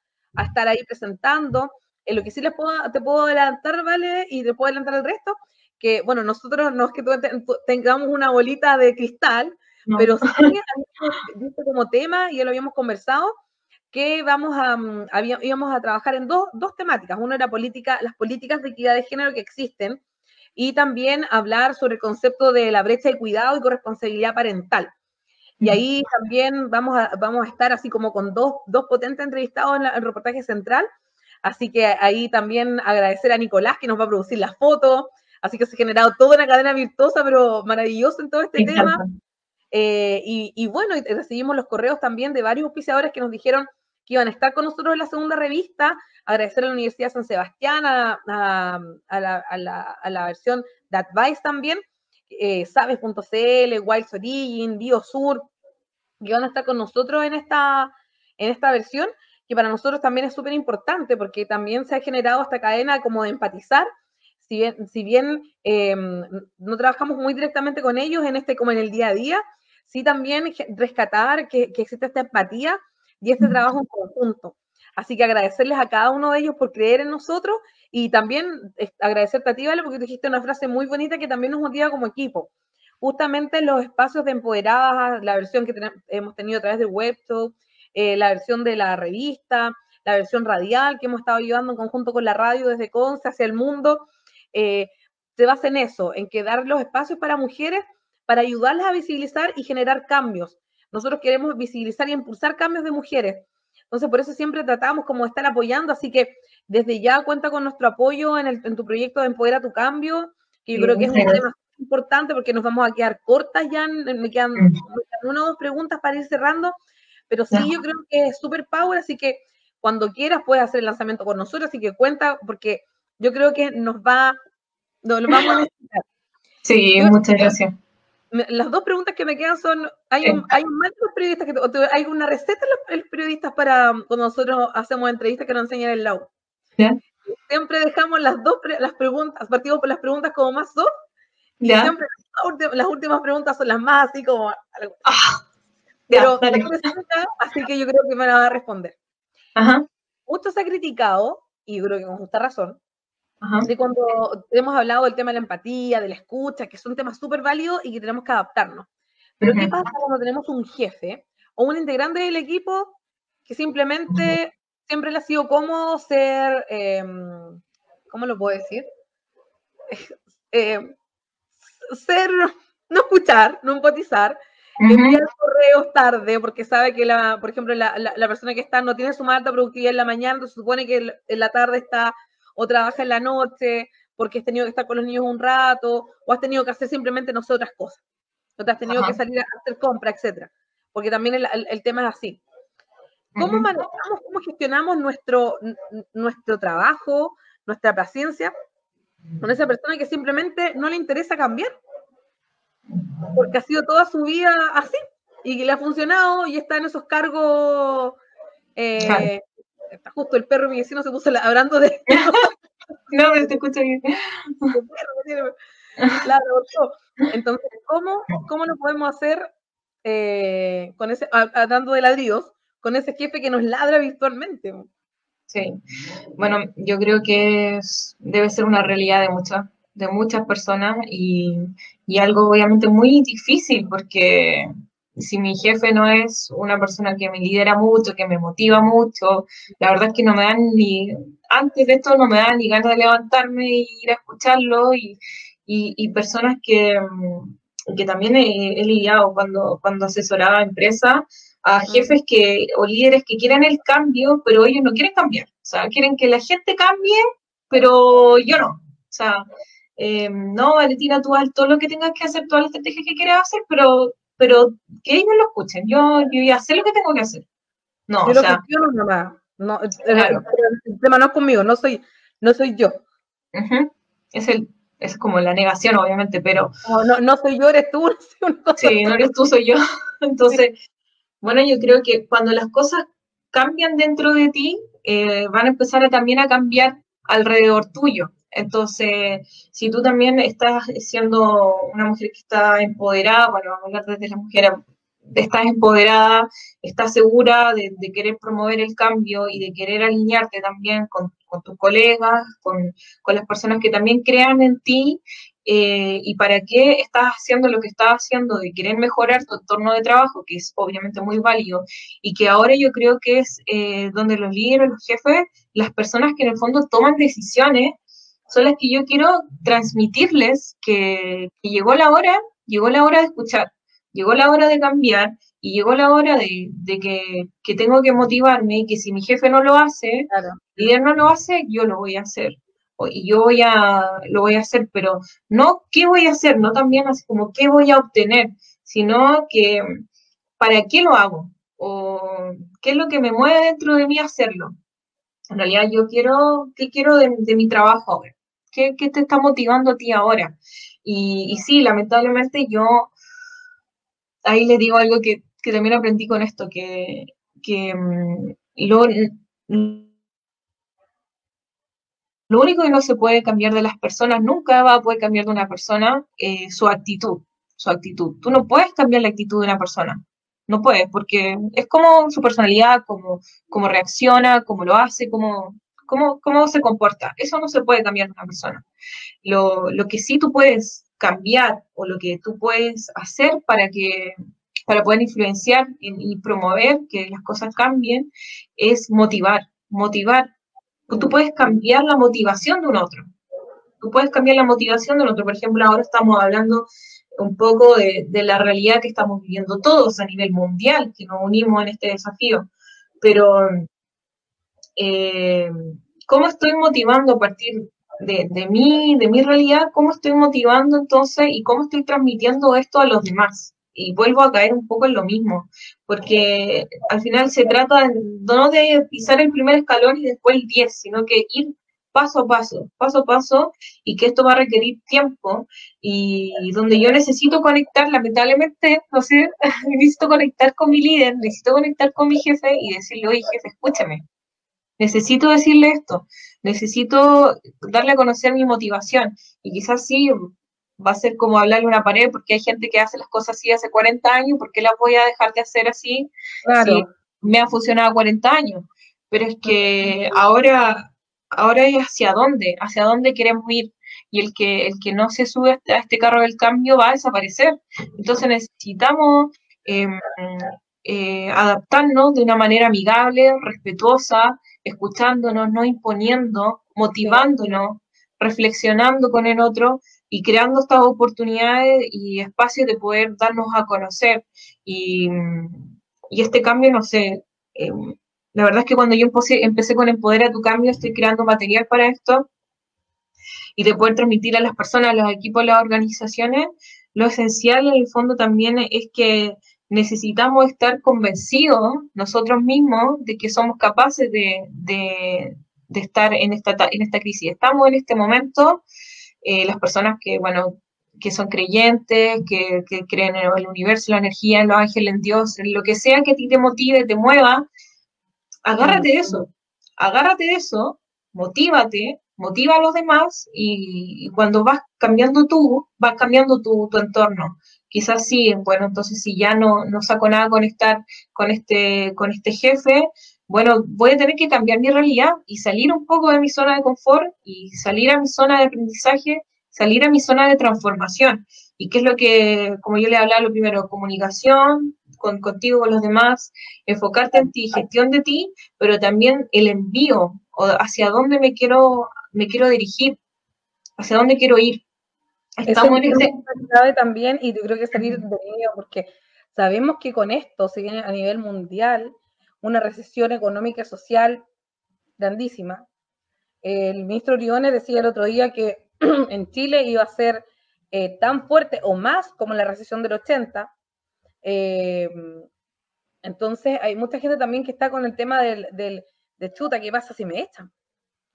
S3: estar ahí presentando. En lo que sí les puedo, te puedo adelantar, ¿vale? Y te puedo adelantar el resto, que, bueno, nosotros no es que tengamos una bolita de cristal, pero sí <laughs> visto como tema, y ya lo habíamos conversado, que vamos a, mm, íbamos a trabajar en dos, dos temáticas. Una era política, las políticas de equidad de género que existen, y también hablar sobre el concepto de la brecha de cuidado y corresponsabilidad parental. Y ahí también vamos a, vamos a estar así como con dos, dos potentes entrevistados en, el reportaje central. Así que ahí también agradecer a Nicolás que nos va a producir las fotos. Así que se ha generado toda una cadena virtuosa, pero maravillosa en todo este tema. Eh, y, y, bueno, recibimos los correos también de varios auspiciadores que nos dijeron que iban a estar con nosotros en la segunda revista. Agradecer a la Universidad de San Sebastián, a, a, la, a la, versión de Advice también, eh, Sabes.cl, Wilds Origin, Biosur, que van a estar con nosotros en esta, en esta versión, que para nosotros también es súper importante porque también se ha generado esta cadena como de empatizar. Si bien, si bien em, no trabajamos muy directamente con ellos en este como en el día a día, sí también rescatar que, que existe esta empatía y este trabajo en conjunto. Así que agradecerles a cada uno de ellos por creer en nosotros y también agradecerte a ti, Vale, porque dijiste una frase muy bonita que también nos motiva como equipo. Justamente los espacios de empoderadas, la versión que hemos tenido a través de WebTalk, eh, la versión de la revista, la versión radial que hemos estado ayudando en conjunto con la radio desde Conce hacia el mundo, eh, se basa en eso, en que dar los espacios para mujeres para ayudarlas a visibilizar y generar cambios. Nosotros queremos visibilizar y impulsar cambios de mujeres. Entonces, por eso siempre tratamos como de estar apoyando, así que desde ya cuenta con nuestro apoyo en, tu proyecto de Empodera tu Cambio, que yo creo que es un tema importante porque nos vamos a quedar cortas ya, me quedan una o dos preguntas para ir cerrando, pero sí yo creo que es super power, así que cuando quieras puedes hacer el lanzamiento con nosotros, así que cuenta porque yo creo que nos va, nos lo vamos a necesitar.
S4: Sí, muchas gracias
S3: las dos preguntas que me quedan son, ¿hay un, ¿hay un los periodistas que, o hay una receta en los, periodistas para cuando nosotros hacemos entrevistas que nos enseñan el lado? Siempre dejamos las dos las preguntas, partimos por las preguntas como más soft, y siempre las, últimas preguntas son las más así como... Ah, pero así que yo creo que me van a responder. Ajá. Mucho se ha criticado, y yo creo que con justa razón, de cuando hemos hablado del tema de la empatía, de la escucha, que son temas súper válidos y que tenemos que adaptarnos. Pero ¿qué pasa cuando tenemos un jefe o un integrante del equipo que simplemente siempre le ha sido cómodo ser, em, ¿cómo lo puedo decir? <laughs> Em, ser, no escuchar, no empatizar, enviar correos tarde porque sabe que, la, por ejemplo, la, la, persona que está no tiene su alta productividad en la mañana, entonces supone que en la tarde está o trabaja en la noche porque has tenido que estar con los niños un rato, o has tenido que hacer simplemente no sé otras cosas, o te has tenido que salir a hacer compra, etcétera, porque también el, tema es así. ¿Cómo manejamos, cómo gestionamos nuestro, nuestro trabajo, nuestra paciencia con esa persona que simplemente no le interesa cambiar? Porque ha sido toda su vida así y que le ha funcionado y está en esos cargos eh, está justo el perro mi vecino se puso hablando de. <laughs> <laughs>
S4: no, pero te escucho bien. <laughs>
S3: Entonces, ¿cómo, ¿cómo lo podemos hacer eh, con ese, dando de ladrillos con ese jefe que nos ladra virtualmente?
S4: Sí, bueno, yo creo que debe ser una realidad de muchas, de muchas personas y, y algo obviamente muy difícil porque si mi jefe no es una persona que me lidera mucho, que me motiva mucho, la verdad es que no me dan ni, antes de esto no me dan ni ganas de levantarme e ir a escucharlo y, y, personas que, mm, que también he, lidiado cuando, cuando asesoraba a empresas, a jefes que, o líderes que quieren el cambio, pero ellos no quieren cambiar. O sea, quieren que la gente cambie, pero yo no. O sea, eh, no, Valentina, tú haz todo lo que tengas que hacer, toda la estrategia que quieras hacer, pero pero que ellos lo escuchen. Yo, yo ya sé lo que tengo que hacer. No,
S3: yo o sea, lo No, el, tema no es conmigo, no soy, no soy yo.
S4: Es el, es como la negación, obviamente, pero.
S3: No, no, no soy yo, eres tú. <laughs>
S4: sí, no eres tú, soy yo. <laughs> Entonces, bueno, yo creo que cuando las cosas cambian dentro de ti, eh, van a empezar a, también a cambiar alrededor tuyo. Entonces, si tú también estás siendo una mujer que está empoderada, bueno, vamos a hablar desde la mujer, estás empoderada, estás segura de, querer promover el cambio y de querer alinearte también con, tus colegas, con, las personas que también crean en ti, eh, y para qué estás haciendo lo que estás haciendo, de querer mejorar tu entorno de trabajo, que es obviamente muy válido, y que ahora yo creo que es eh, donde los líderes, los jefes, las personas que en el fondo toman decisiones, son las que yo quiero transmitirles que, llegó la hora, llegó la hora de escuchar, llegó la hora de cambiar y llegó la hora de, que, tengo que motivarme y que si mi jefe no lo hace, claro. el líder no lo hace, yo lo voy a hacer. Y yo voy a, lo voy a hacer, pero no qué voy a hacer, no también así como qué voy a obtener, sino que para qué lo hago o qué es lo que me mueve dentro de mí hacerlo. En realidad yo quiero, ¿qué quiero de, mi trabajo ahora? ¿Qué, te está motivando a ti ahora? Y, sí, lamentablemente yo ahí les digo algo que, también aprendí con esto, que, que mm, lo, lo único que no se puede cambiar de las personas, nunca va a poder cambiar de una persona eh, su actitud, su actitud. Tú no puedes cambiar la actitud de una persona, no puedes, porque es como su personalidad, como, como reacciona, cómo lo hace, cómo, cómo, cómo se comporta. Eso no se puede cambiar de una persona. Lo, lo que sí tú puedes cambiar o lo que tú puedes hacer para que para poder influenciar y promover que las cosas cambien es motivar, motivar. Tú puedes cambiar la motivación de un otro. Tú puedes cambiar la motivación de un otro. Por ejemplo, ahora estamos hablando un poco de, la realidad que estamos viviendo todos a nivel mundial, que nos unimos en este desafío. Pero, eh, ¿cómo estoy motivando a partir de, de, mí, de mi realidad, cómo estoy motivando entonces y cómo estoy transmitiendo esto a los demás. Y vuelvo a caer un poco en lo mismo, porque al final se trata no de pisar el primer escalón y después el 10, sino que ir paso a paso, paso a paso, y que esto va a requerir tiempo, y donde yo necesito conectar, lamentablemente, no sé, <laughs> necesito conectar con mi líder, necesito conectar con mi jefe y decirle, oye, jefe, escúchame, necesito decirle esto, necesito darle a conocer mi motivación. Y quizás sí va a ser como hablarle a una pared, porque hay gente que hace las cosas así hace 40 años, ¿por qué las voy a dejar de hacer así? Claro. me ha funcionado 40 años. Pero es que ahora, ahora es hacia dónde, hacia dónde queremos ir. Y el que, el que no se sube a este carro del cambio va a desaparecer. Entonces necesitamos em, eh, adaptarnos de una manera amigable, respetuosa, escuchándonos, no imponiendo, motivándonos, reflexionando con el otro y creando estas oportunidades y espacios de poder darnos a conocer. Y, este cambio, no sé, eh, la verdad es que cuando yo empecé, empecé con Empodera tu Cambio, estoy creando material para esto y de poder transmitir a las personas, a los equipos, a las organizaciones, lo esencial en el fondo también es que necesitamos estar convencidos nosotros mismos de que somos capaces de, estar en esta, en esta crisis. Estamos en este momento, eh, las personas que, bueno, que son creyentes, que, creen en el universo, la energía, en los ángeles, en Dios, en lo que sea que a ti te motive, te mueva, agárrate de eso, agárrate de eso, motívate, motiva a los demás y, cuando vas cambiando tú, vas cambiando tu, tu entorno quizás sí, bueno, entonces si ya no, no saco nada con estar con este, con este jefe, bueno, voy a tener que cambiar mi realidad y salir un poco de mi zona de confort y salir a mi zona de aprendizaje, salir a mi zona de transformación. ¿Y qué es lo que, como yo le hablaba lo primero, comunicación con, contigo, con los demás, enfocarte en ti, gestión de ti, pero también el envío, o hacia dónde me quiero, me quiero dirigir, hacia dónde quiero ir.
S3: Estamos en este... clave también y yo creo que salir de ello porque sabemos que con esto se viene a nivel mundial una recesión económica y social grandísima. El ministro Oriones decía el otro día que <clears throat> en Chile iba a ser eh, tan fuerte o más como la recesión del 80. Eh, entonces hay mucha gente también que está con el tema del, del de chuta, ¿qué pasa si me echan?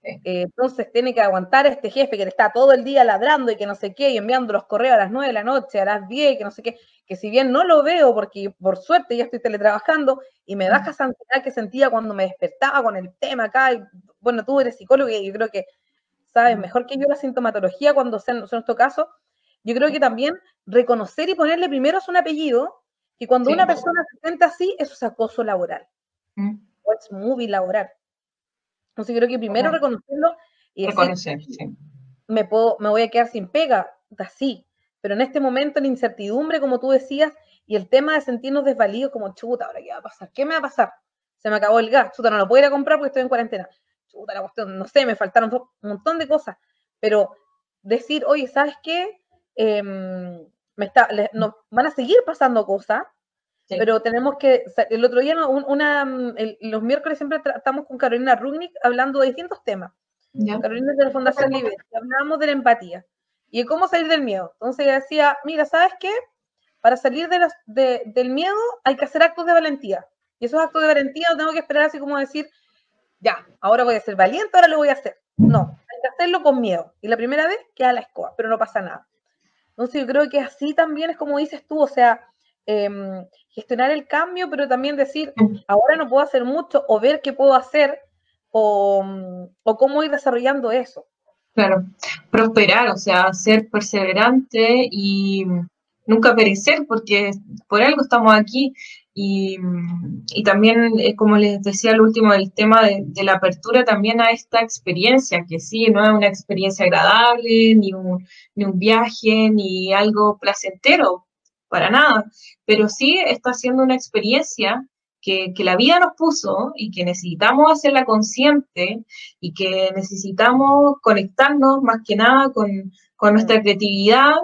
S3: Eh, entonces tiene que aguantar a este jefe que le está todo el día ladrando y que no sé qué, y enviando los correos a las 9 de la noche, a las 10, que no sé qué, que si bien no lo veo porque por suerte ya estoy teletrabajando y me baja esa ansiedad que sentía cuando me despertaba con el tema acá, y, bueno, tú eres psicólogo y yo creo que sabes mejor que yo la sintomatología cuando sea, nuestro caso, yo creo que también reconocer y ponerle primero su un apellido, que cuando una persona se sienta así, eso es acoso laboral, o es movie laboral. Entonces creo que primero reconocerlo y
S4: Reconocer,
S3: me, puedo, me voy a quedar sin pega, así. Pero en este momento la incertidumbre, como tú decías, y el tema de sentirnos desvalidos como, chuta, ¿ahora qué va a pasar? ¿Qué me va a pasar? Se me acabó el gas, chuta, no lo puedo ir a comprar porque estoy en cuarentena. Chuta, la cuestión, no sé, me faltaron un montón de cosas. Pero decir, oye, ¿sabes qué? Em, me está, nos van a seguir pasando cosas, pero tenemos que, el otro día, una, los miércoles siempre estamos con Carolina Rugnick hablando de distintos temas. Carolina es de la Fundación Libre, hablamos de la empatía y de cómo salir del miedo. Entonces ella decía, mira, ¿sabes qué? Para salir de del miedo hay que hacer actos de valentía. Y esos actos de valentía no tengo que esperar así como decir, ya, ahora voy a ser valiente, ahora lo voy a hacer. No, hay que hacerlo con miedo. Y la primera vez queda la escoba, pero no pasa nada. Entonces yo creo que así también es como dices tú, o sea, em, gestionar el cambio, pero también decir, ahora no puedo hacer mucho, o ver qué puedo hacer, o, o cómo ir desarrollando eso.
S4: Claro, prosperar, o sea, ser perseverante y nunca perecer, porque por algo estamos aquí. Y, también, eh, como les decía al último, el tema de, la apertura también a esta experiencia, que sí, no es una experiencia agradable, ni un, ni un viaje, ni algo placentero, para nada, pero sí está siendo una experiencia que, que, la vida nos puso y que necesitamos hacerla consciente y que necesitamos conectarnos más que nada con, con nuestra creatividad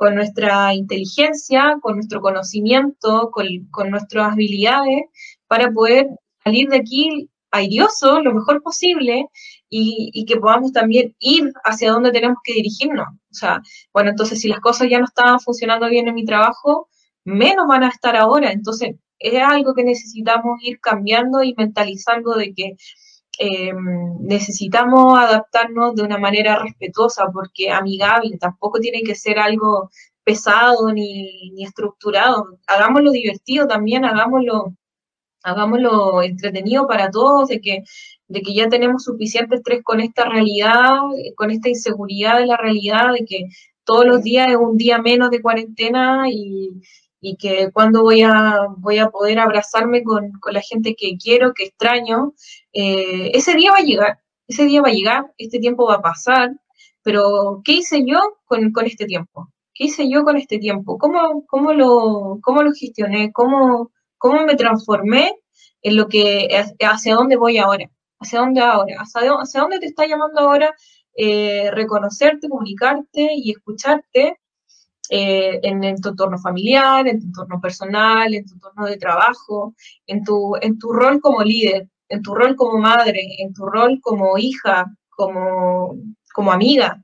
S4: con nuestra inteligencia, con nuestro conocimiento, con, nuestras habilidades, para poder salir de aquí airioso lo mejor posible y, que podamos también ir hacia donde tenemos que dirigirnos. O sea, bueno, entonces si las cosas ya no estaban funcionando bien en mi trabajo, menos van a estar ahora. Entonces es algo que necesitamos ir cambiando y mentalizando de que eh, necesitamos adaptarnos de una manera respetuosa, porque amigable, tampoco tiene que ser algo pesado ni, estructurado. Hagámoslo divertido también, hagámoslo, hagámoslo entretenido para todos, de que, de que ya tenemos suficiente estrés con esta realidad, con esta inseguridad de la realidad, de que todos los días es un día menos de cuarentena y, y que cuando voy a, voy a poder abrazarme con, la gente que quiero, que extraño, eh, ese día va a llegar, ese día va a llegar, este tiempo va a pasar, pero ¿qué hice yo con, este tiempo? ¿Qué hice yo con este tiempo? ¿Cómo, cómo, lo, cómo lo gestioné? ¿Cómo, ¿Cómo me transformé en lo que, hacia dónde voy ahora? ¿Hacia dónde ahora? ¿Hacia, dónde te está llamando ahora eh, reconocerte, comunicarte y escucharte eh, en, tu entorno familiar, en tu entorno personal, en tu entorno de trabajo, en tu, en tu rol como líder, en tu rol como madre, en tu rol como hija, como, como amiga.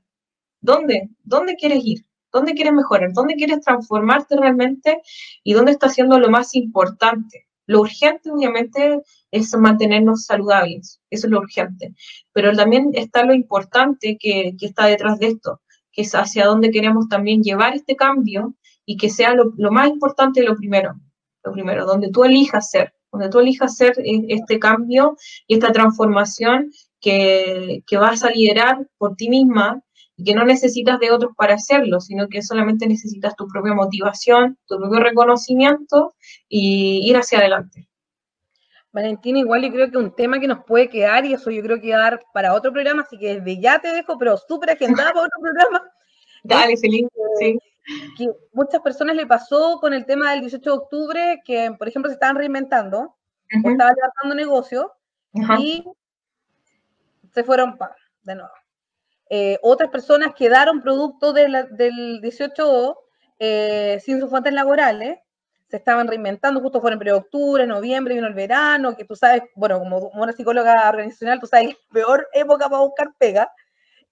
S4: ¿Dónde? ¿Dónde quieres ir? ¿Dónde quieres mejorar? ¿Dónde quieres transformarte realmente? ¿Y dónde está siendo lo más importante? Lo urgente, obviamente, es mantenernos saludables. Eso es lo urgente. Pero también está lo importante que, está detrás de esto que es hacia dónde queremos también llevar este cambio y que sea lo, más importante lo primero, lo primero, donde tú elijas ser, donde tú elijas ser este cambio y esta transformación que, vas a liderar por ti misma y que no necesitas de otros para hacerlo, sino que solamente necesitas tu propia motivación, tu propio reconocimiento y ir hacia adelante.
S3: Valentina, igual yo creo que un tema que nos puede quedar, y eso yo creo que va a dar para otro programa, así que desde ya te dejo, pero súper agendada para otro programa. <laughs>
S4: Dale, feliz, sí.
S3: Que muchas personas le pasó con el tema del 18 de octubre, que por ejemplo se estaban reinventando, estaban levantando negocio, y se fueron para, de nuevo. Eh, otras personas quedaron producto del 18 eh, sin sus fuentes laborales, se estaban reinventando, justo fueron en periodo de octubre, noviembre, vino el verano, que tú sabes, bueno, como una psicóloga organizacional, tú sabes, <laughs> peor época para buscar pega.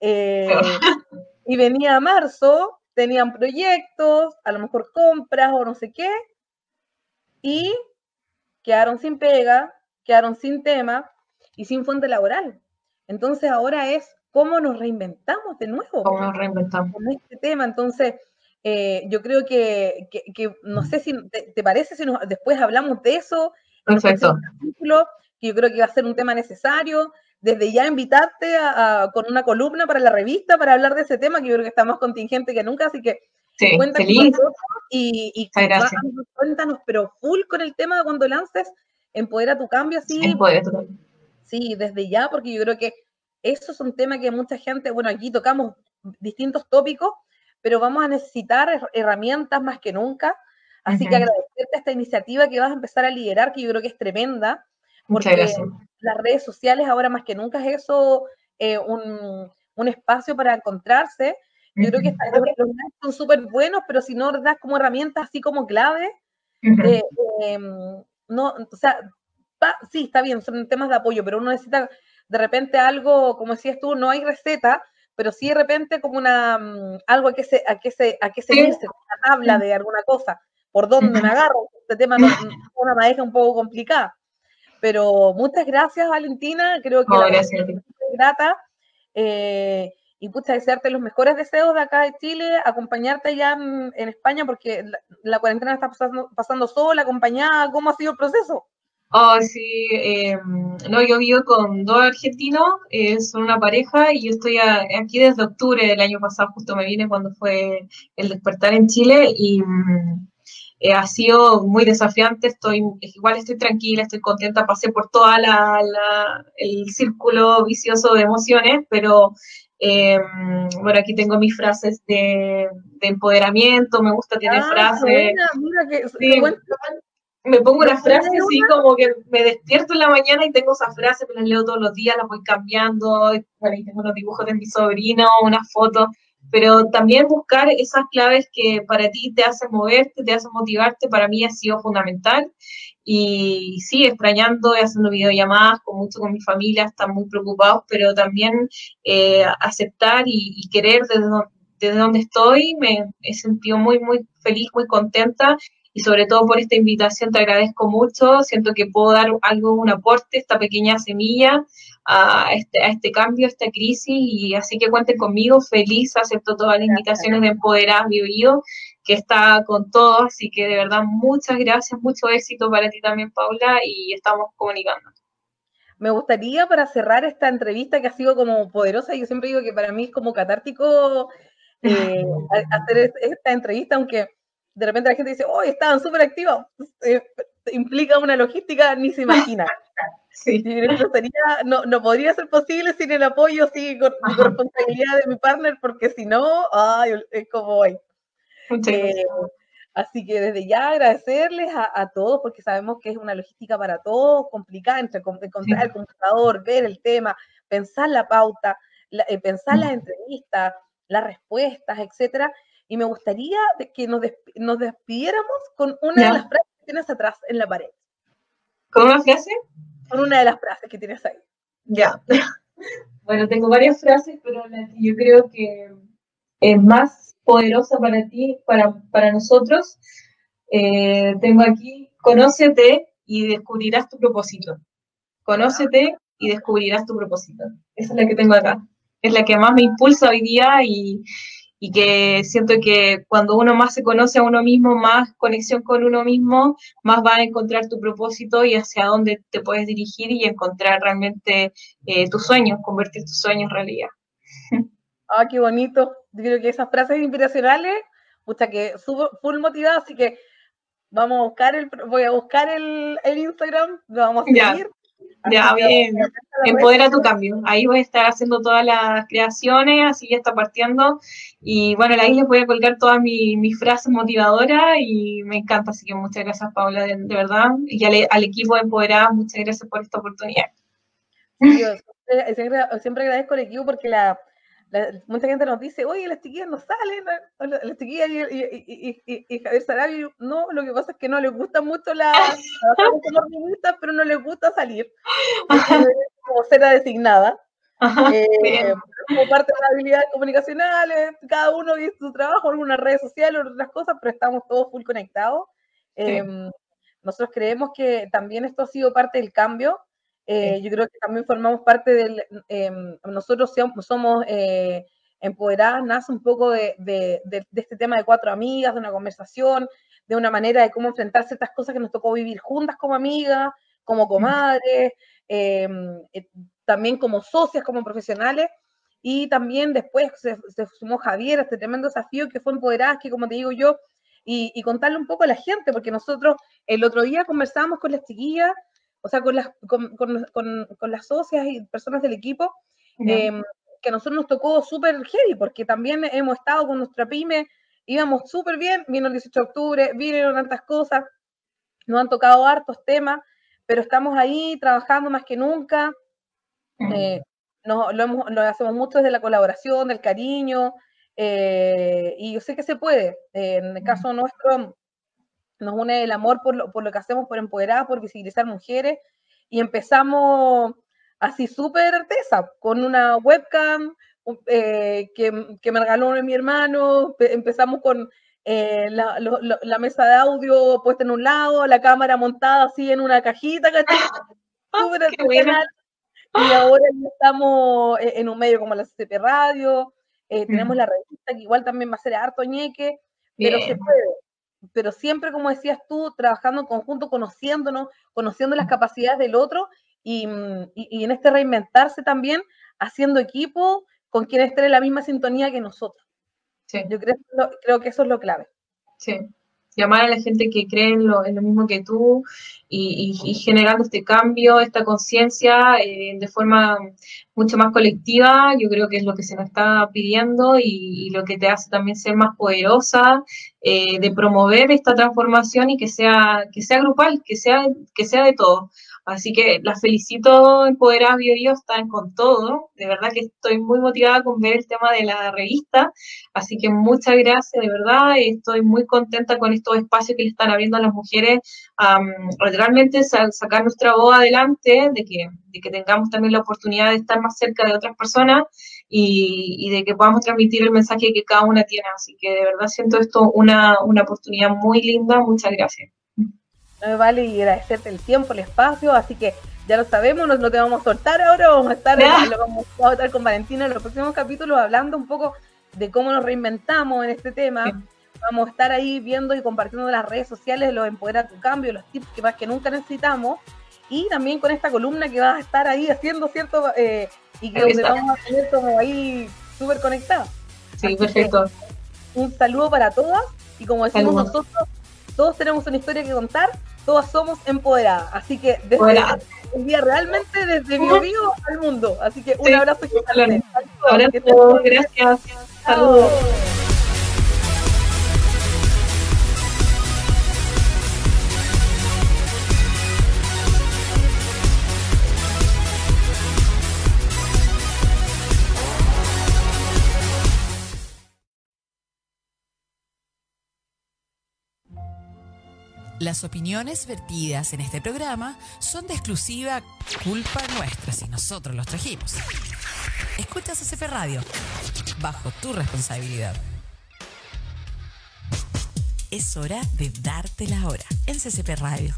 S3: Eh, <laughs> y venía marzo, tenían proyectos, a lo mejor compras o no sé qué, y quedaron sin pega, quedaron sin tema y sin fuente laboral. Entonces ahora es cómo nos reinventamos de nuevo.
S4: ¿Cómo nos reinventamos?
S3: Con este tema. Entonces, eh, yo creo que, no sé si te, parece si después hablamos de eso.
S4: Perfecto.
S3: que yo creo que va a ser un tema necesario. Desde ya invitarte a, con una columna para la revista para hablar de ese tema, que yo creo que está más contingente que nunca, así que
S4: sí, cuéntanos feliz.
S3: y, y cuéntanos, pero full con el tema de cuando lances Empodera tu cambio, así. Sí, desde ya, porque yo creo que eso es un tema que mucha gente, bueno, aquí tocamos distintos tópicos, pero vamos a necesitar herramientas más que nunca. Así que agradecerte esta iniciativa que vas a empezar a liderar, que yo creo que es tremenda, porque las redes sociales ahora más que nunca es eso, eh, un, espacio para encontrarse. Yo creo que los son súper buenos, pero si no das como herramientas así como clave, eh, em, no, o sea, sí, está bien, son temas de apoyo, pero uno necesita de repente algo, como decías tú, no hay receta, pero sí de repente como una mm, algo a que se, a que se, a que se una tabla de alguna cosa, por dónde me agarro, este tema no, es una madeja un poco complicada. Pero muchas gracias, Valentina, creo que la
S4: gracias.
S3: grata. Eh, y pucha, desearte los mejores deseos de acá de Chile, acompañarte allá en, España, porque la, cuarentena está pasando, pasando sola, acompañada, ¿cómo ha sido el proceso?
S4: Oh, sí, em, no, yo vivo con dos argentinos, eh, son una pareja y yo estoy aquí desde octubre del año pasado, justo me vine cuando fue el despertar en Chile y mm, eh, ha sido muy desafiante, estoy, igual estoy tranquila, estoy contenta, pasé por todo el círculo vicioso de emociones, pero em, bueno, aquí tengo mis frases de, empoderamiento, me gusta tener ah, frases. Mira, que, me pongo una frase así como que me despierto en la mañana y tengo esa frase, me las leo todos los días, las voy cambiando, bueno, y tengo unos dibujos de mi sobrino, unas fotos, pero también buscar esas claves que para ti te hacen moverte, te hacen motivarte, para mí ha sido fundamental. Y sí, extrañando y haciendo videollamadas con mucho con mi familia, están muy preocupados, pero también eh, aceptar y, querer desde, desde donde estoy, me he sentido muy, muy feliz, muy contenta y sobre todo por esta invitación te agradezco mucho. Siento que puedo dar algo, un aporte, esta pequeña semilla a este, a este cambio, a esta crisis y así que cuenten conmigo, feliz, acepto todas las invitaciones de oído, que está con todos, así que de verdad muchas gracias, mucho éxito para ti también, Paula, y estamos comunicando.
S3: Me gustaría para cerrar esta entrevista que ha sido como poderosa, yo siempre digo que para mí es como catártico eh, <laughs> hacer esta entrevista, aunque de repente la gente dice, oh, estaban súper activos, eh, implica una logística ni se imagina. <laughs> Sí. no, no, podría ser posible sin el apoyo, sin con, responsabilidad de mi partner, porque si no, ay, es como hoy. Eh, así que desde ya agradecerles a, todos, porque sabemos que es una logística para todos complicada, entre encontrar el computador, ver el tema, pensar la pauta, eh, pensar las entrevistas, las respuestas, etcétera. Y me gustaría que nos, nos despidiéramos con una de las frases que tienes atrás en la pared.
S4: ¿Con una frase?
S3: Con una de las frases que tienes ahí.
S4: Ya. <laughs> Bueno, tengo varias frases, pero yo creo que es más poderosa para ti, para, para nosotros. Eh, tengo aquí, conócete y descubrirás tu propósito. Conócete y descubrirás tu propósito. Esa es la que tengo acá. Es la que más me impulsa hoy día y, y que siento que cuando uno más se conoce a uno mismo, más conexión con uno mismo, más va a encontrar tu propósito y hacia dónde te puedes dirigir y encontrar realmente eh, tus sueños, convertir tus sueños en realidad.
S3: Ah, qué bonito. Yo creo que esas frases inspiracionales, pucha que full motivada, así que vamos a buscar el, voy a buscar el, el Instagram, lo vamos a seguir.
S4: Ya, bien. Empodera tu cambio. Ahí voy a estar haciendo todas las creaciones, así ya está partiendo. Y bueno, ahí les voy a colgar todas mis frases motivadoras y me encanta. Así que muchas gracias, Paula, de, verdad. Y al, equipo de Empoderada, muchas gracias por esta oportunidad.
S3: siempre agradezco al equipo porque la, mucha gente nos dice, oye, las chiquillas no salen, las chiquillas y, y, Javier Sarabia, no, lo que pasa es que no les gusta mucho la, pero no les gusta salir, <laughs> como será designada. Eh, como parte de las habilidades comunicacionales, cada uno dice su trabajo, en algunas redes sociales, otras cosas, pero estamos todos full conectados. Em, nosotros creemos que también esto ha sido parte del cambio, eh, yo creo que también formamos parte del, em, nosotros somos eh, empoderadas, nace un poco de, este tema de cuatro amigas, de una conversación, de una manera de cómo enfrentar ciertas cosas que nos tocó vivir juntas como amigas, como comadres, em, eh, también como socias, como profesionales. Y también después se, sumó Javier a este tremendo desafío que fue empoderadas, que como te digo yo, y, y contarle un poco a la gente, porque nosotros el otro día conversábamos con las chiquillas o sea, con las, con, con, con, las socias y personas del equipo, em, que a nosotros nos tocó súper heavy, porque también hemos estado con nuestra pyme, íbamos súper bien, vino el 18 de octubre, vinieron tantas cosas, nos han tocado hartos temas, pero estamos ahí trabajando más que nunca, eh, lo, hacemos mucho desde la colaboración, del cariño, y yo sé que se puede. en el caso nuestro, nos une el amor por lo, por lo que hacemos, por empoderar, por visibilizar mujeres, y empezamos así súper artesa, con una webcam que, que, me regaló mi hermano, empezamos con eh, la, la, mesa de audio puesta en un lado, la cámara montada así en una cajita, ¿cachai? <laughs> Y ahora ya estamos e, en un medio como la CCP Radio, eh, tenemos mm. la revista que igual también va a ser harto ñeque, pero se puede. Pero siempre, como decías tú, trabajando en conjunto, conociéndonos, conociendo las capacidades del otro y, mm, y, y en este reinventarse también, haciendo equipo con quienes estén en la misma sintonía que nosotros. Yo creo, creo que eso es lo clave.
S4: Sí. Llamar a la gente que cree en lo, mismo que tú y, generando este cambio, esta conciencia eh, de forma mucho más colectiva, yo creo que es lo que se nos está pidiendo y, lo que te hace también ser más poderosa, eh, de promover esta transformación y que sea, que sea grupal, que sea, que sea de todo. Así que las felicito, Empoderadas Bio están con todo. De verdad que estoy muy motivada con ver el tema de la revista. Así que muchas gracias, de verdad. Estoy muy contenta con estos espacios que le están abriendo a las mujeres a realmente sacar nuestra voz adelante, de que, de que tengamos también la oportunidad de estar más cerca de otras personas y, y, de que podamos transmitir el mensaje que cada una tiene. Así que de verdad siento esto una, una oportunidad muy linda. Muchas gracias
S3: vale y agradecerte el tiempo, el espacio, así que ya lo sabemos, no, te vamos a soltar ahora, vamos a estar, vamos, a estar con Valentina en los próximos capítulos hablando un poco de cómo nos reinventamos en este tema. Vamos a estar ahí viendo y compartiendo en las redes sociales los Empodera tu Cambio, los tips que más que nunca necesitamos. Y también con esta columna que vas a estar ahí haciendo, ¿cierto? Eh, y que donde vamos a tener como ahí súper conectados.
S4: Sí, perfecto.
S3: Un saludo para todas y como decimos nosotros, todos tenemos una historia que contar, todas somos empoderadas. Así que desde el día realmente desde mi vivo al mundo. Así que un abrazo
S4: y Saludos. Gracias. Saludos.
S5: Las opiniones vertidas en este programa son de exclusiva culpa nuestra si nosotros los trajimos. Escuchas CCP Radio, bajo tu responsabilidad. Es hora de darte la hora en CCP Radio.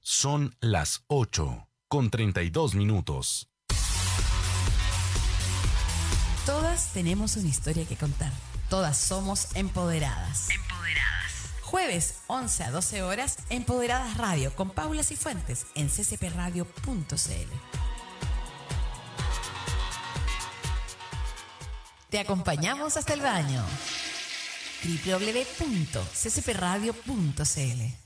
S2: Son las 8 con 32 minutos.
S5: Todas tenemos una historia que contar. Todas somos empoderadas. Empoderadas. Jueves 11 a 12 horas, Empoderadas Radio con Paula Cifuentes en ccpradio.cl. Te acompañamos hasta el baño. www.ccpradio.cl